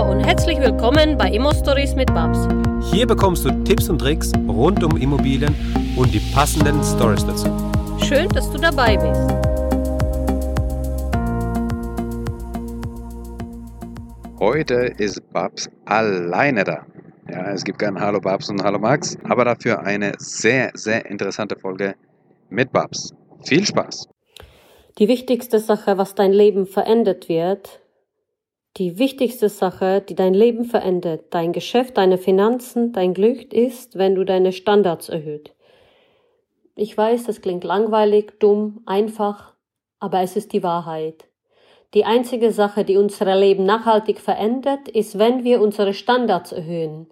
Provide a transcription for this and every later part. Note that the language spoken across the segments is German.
Hallo und herzlich willkommen bei Immo Stories mit Babs. Hier bekommst du Tipps und Tricks rund um Immobilien und die passenden Stories dazu. Schön, dass du dabei bist. Heute ist Babs alleine da. Ja, es gibt kein Hallo Babs und Hallo Max, aber dafür eine sehr, sehr interessante Folge mit Babs. Viel Spaß! Die wichtigste Sache, was dein Leben verändert wird, die wichtigste Sache, die dein Leben verändert, dein Geschäft, deine Finanzen, dein Glück ist, wenn du deine Standards erhöht. Ich weiß, das klingt langweilig, dumm, einfach, aber es ist die Wahrheit. Die einzige Sache, die unser Leben nachhaltig verändert, ist, wenn wir unsere Standards erhöhen.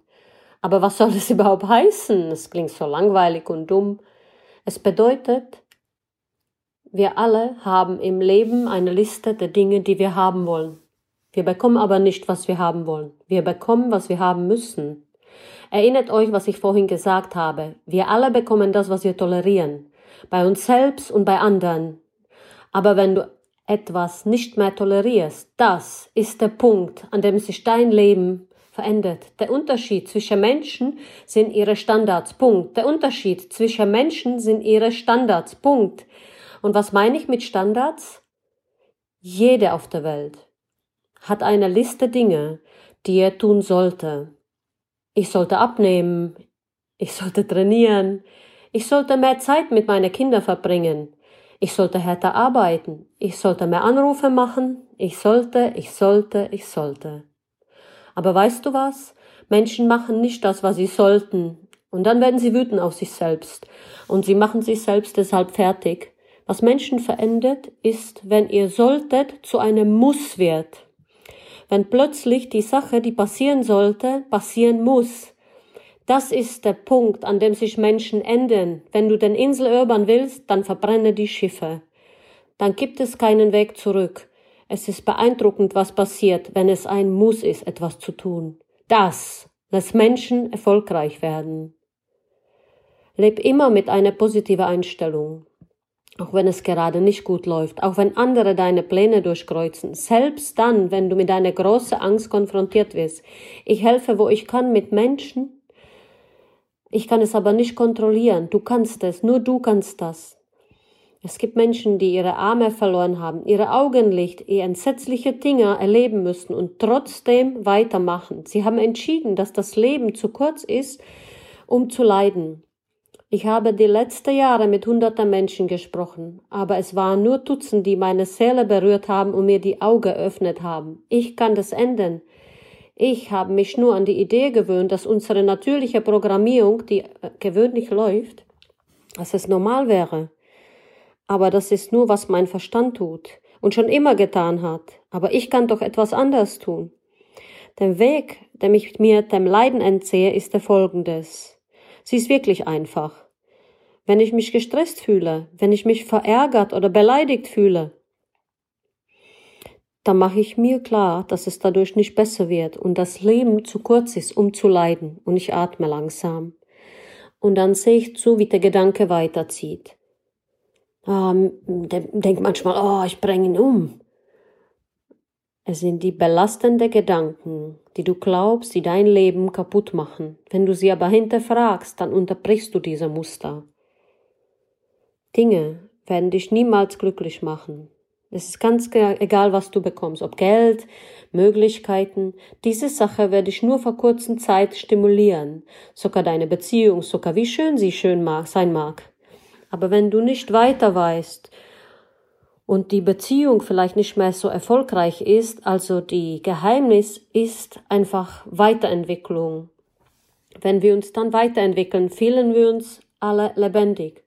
Aber was soll das überhaupt heißen? Es klingt so langweilig und dumm. Es bedeutet, wir alle haben im Leben eine Liste der Dinge, die wir haben wollen. Wir bekommen aber nicht, was wir haben wollen. Wir bekommen, was wir haben müssen. Erinnert euch, was ich vorhin gesagt habe. Wir alle bekommen das, was wir tolerieren. Bei uns selbst und bei anderen. Aber wenn du etwas nicht mehr tolerierst, das ist der Punkt, an dem sich dein Leben verändert. Der Unterschied zwischen Menschen sind ihre Standards. Punkt. Der Unterschied zwischen Menschen sind ihre Standards. Punkt. Und was meine ich mit Standards? Jede auf der Welt hat eine Liste Dinge, die er tun sollte. Ich sollte abnehmen, ich sollte trainieren, ich sollte mehr Zeit mit meinen Kindern verbringen, ich sollte härter arbeiten, ich sollte mehr Anrufe machen, ich sollte, ich sollte, ich sollte. Aber weißt du was? Menschen machen nicht das, was sie sollten, und dann werden sie wütend auf sich selbst, und sie machen sich selbst deshalb fertig. Was Menschen verändert, ist, wenn ihr solltet zu einem Muss wird wenn plötzlich die Sache, die passieren sollte, passieren muss. Das ist der Punkt, an dem sich Menschen enden. Wenn du den Insel erobern willst, dann verbrenne die Schiffe. Dann gibt es keinen Weg zurück. Es ist beeindruckend, was passiert, wenn es ein Muss ist, etwas zu tun. Das lässt Menschen erfolgreich werden. Leb immer mit einer positiven Einstellung auch wenn es gerade nicht gut läuft, auch wenn andere deine Pläne durchkreuzen, selbst dann, wenn du mit einer großen Angst konfrontiert wirst. Ich helfe, wo ich kann, mit Menschen. Ich kann es aber nicht kontrollieren. Du kannst es, nur du kannst das. Es gibt Menschen, die ihre Arme verloren haben, ihre Augenlicht, ihr entsetzliche Dinge erleben müssen und trotzdem weitermachen. Sie haben entschieden, dass das Leben zu kurz ist, um zu leiden. Ich habe die letzten Jahre mit hunderten Menschen gesprochen, aber es waren nur Dutzend, die meine Seele berührt haben und mir die Augen geöffnet haben. Ich kann das ändern. Ich habe mich nur an die Idee gewöhnt, dass unsere natürliche Programmierung, die äh, gewöhnlich läuft, dass es normal wäre. Aber das ist nur, was mein Verstand tut und schon immer getan hat. Aber ich kann doch etwas anderes tun. Der Weg, der mich mir dem Leiden entziehe, ist der folgendes. Sie ist wirklich einfach. Wenn ich mich gestresst fühle, wenn ich mich verärgert oder beleidigt fühle, dann mache ich mir klar, dass es dadurch nicht besser wird und das Leben zu kurz ist, um zu leiden und ich atme langsam. Und dann sehe ich zu, wie der Gedanke weiterzieht. Ähm, denk manchmal, oh, ich bringe ihn um. Es sind die belastenden Gedanken, die du glaubst, die dein Leben kaputt machen. Wenn du sie aber hinterfragst, dann unterbrichst du diese Muster. Dinge werden dich niemals glücklich machen. Es ist ganz egal, was du bekommst, ob Geld, Möglichkeiten. Diese Sache werde dich nur vor kurzer Zeit stimulieren. Sogar deine Beziehung, sogar wie schön sie schön mag, sein mag. Aber wenn du nicht weiter weißt, und die Beziehung vielleicht nicht mehr so erfolgreich ist, also die Geheimnis ist einfach Weiterentwicklung. Wenn wir uns dann weiterentwickeln, fühlen wir uns alle lebendig.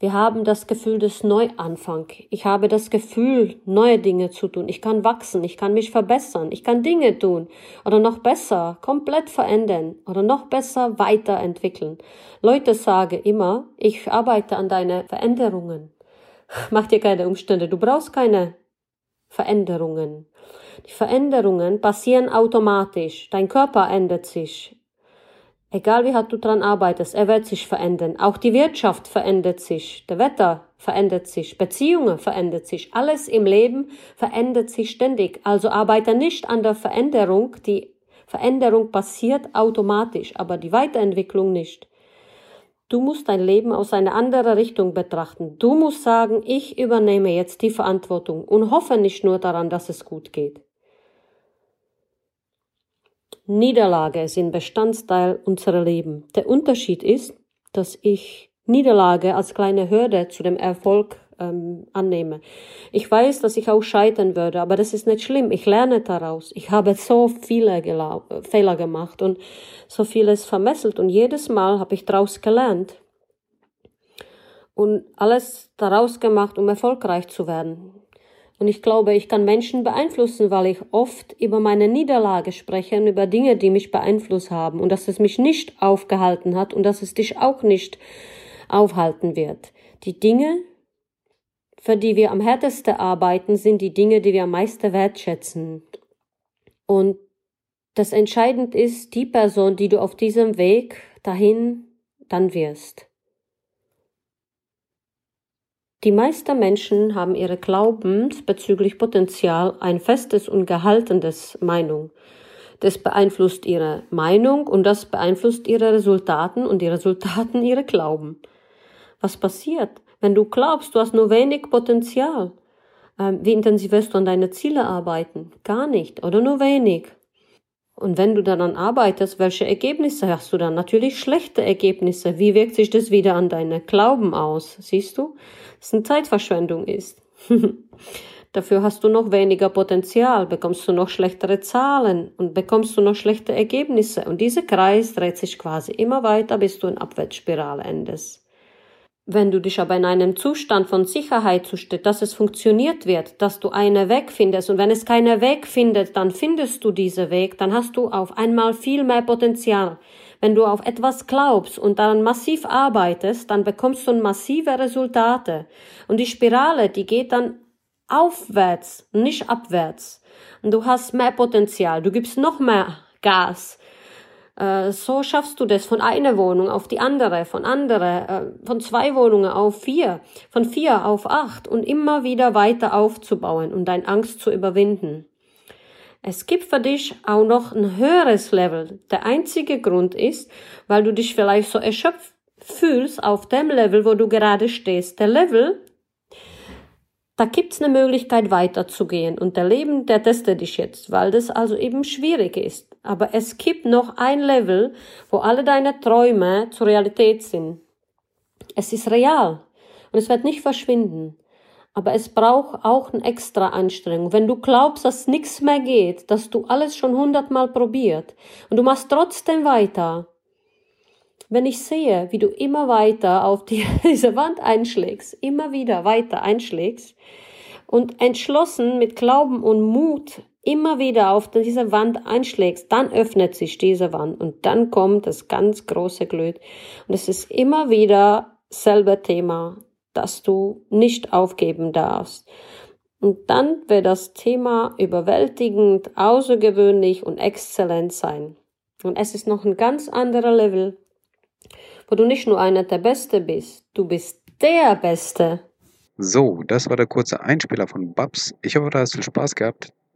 Wir haben das Gefühl des Neuanfang. Ich habe das Gefühl, neue Dinge zu tun. Ich kann wachsen, ich kann mich verbessern, ich kann Dinge tun oder noch besser, komplett verändern oder noch besser weiterentwickeln. Leute sagen immer, ich arbeite an deine Veränderungen. Mach dir keine Umstände. Du brauchst keine Veränderungen. Die Veränderungen passieren automatisch. Dein Körper ändert sich. Egal wie hart du dran arbeitest, er wird sich verändern. Auch die Wirtschaft verändert sich. Der Wetter verändert sich, Beziehungen verändert sich, alles im Leben verändert sich ständig. Also arbeite nicht an der Veränderung, die Veränderung passiert automatisch, aber die Weiterentwicklung nicht. Du musst dein Leben aus einer anderen Richtung betrachten. Du musst sagen, ich übernehme jetzt die Verantwortung und hoffe nicht nur daran, dass es gut geht. Niederlage sind Bestandteil unserer Leben. Der Unterschied ist, dass ich Niederlage als kleine Hürde zu dem Erfolg ähm, annehme. Ich weiß, dass ich auch scheitern würde, aber das ist nicht schlimm. Ich lerne daraus. Ich habe so viele Fehler gemacht und so vieles vermesselt und jedes Mal habe ich daraus gelernt und alles daraus gemacht, um erfolgreich zu werden. Und ich glaube, ich kann Menschen beeinflussen, weil ich oft über meine Niederlage spreche und über Dinge, die mich beeinflusst haben und dass es mich nicht aufgehalten hat und dass es dich auch nicht aufhalten wird. Die Dinge, für die wir am härtesten arbeiten, sind die Dinge, die wir am meisten wertschätzen. Und das Entscheidende ist die Person, die du auf diesem Weg dahin dann wirst. Die meisten Menschen haben ihre Glaubens bezüglich Potenzial ein festes und gehaltenes Meinung. Das beeinflusst ihre Meinung und das beeinflusst ihre Resultaten und die Resultaten ihre Glauben. Was passiert, wenn du glaubst, du hast nur wenig Potenzial? Ähm, wie intensiv wirst du an deine Ziele arbeiten? Gar nicht oder nur wenig. Und wenn du daran arbeitest, welche Ergebnisse hast du dann? Natürlich schlechte Ergebnisse. Wie wirkt sich das wieder an deine Glauben aus? Siehst du? Dass es eine Zeitverschwendung ist. Dafür hast du noch weniger Potenzial, bekommst du noch schlechtere Zahlen und bekommst du noch schlechte Ergebnisse. Und dieser Kreis dreht sich quasi immer weiter, bis du in Abwärtsspirale endest. Wenn du dich aber in einem Zustand von Sicherheit zustellst, dass es funktioniert wird, dass du einen Weg findest und wenn es keinen Weg findet, dann findest du diesen Weg, dann hast du auf einmal viel mehr Potenzial. Wenn du auf etwas glaubst und daran massiv arbeitest, dann bekommst du massive Resultate. Und die Spirale, die geht dann aufwärts, nicht abwärts. Und du hast mehr Potenzial, du gibst noch mehr Gas. Äh, so schaffst du das von einer Wohnung auf die andere, von andere, äh, von zwei Wohnungen auf vier, von vier auf acht und immer wieder weiter aufzubauen und deine Angst zu überwinden. Es gibt für dich auch noch ein höheres Level. Der einzige Grund ist, weil du dich vielleicht so erschöpft fühlst auf dem Level, wo du gerade stehst. Der Level, da gibt's eine Möglichkeit weiterzugehen und der Leben, der testet dich jetzt, weil das also eben schwierig ist. Aber es gibt noch ein Level, wo alle deine Träume zur Realität sind. Es ist real und es wird nicht verschwinden. Aber es braucht auch eine extra Anstrengung. Wenn du glaubst, dass nichts mehr geht, dass du alles schon hundertmal probiert und du machst trotzdem weiter, wenn ich sehe, wie du immer weiter auf die, diese Wand einschlägst, immer wieder weiter einschlägst und entschlossen mit Glauben und Mut immer wieder auf diese Wand einschlägst, dann öffnet sich diese Wand und dann kommt das ganz große Glück. Und es ist immer wieder selber Thema, dass du nicht aufgeben darfst. Und dann wird das Thema überwältigend, außergewöhnlich und exzellent sein. Und es ist noch ein ganz anderer Level wo du nicht nur einer der Beste bist, du bist der Beste. So, das war der kurze Einspieler von Babs. Ich hoffe, du hast viel Spaß gehabt.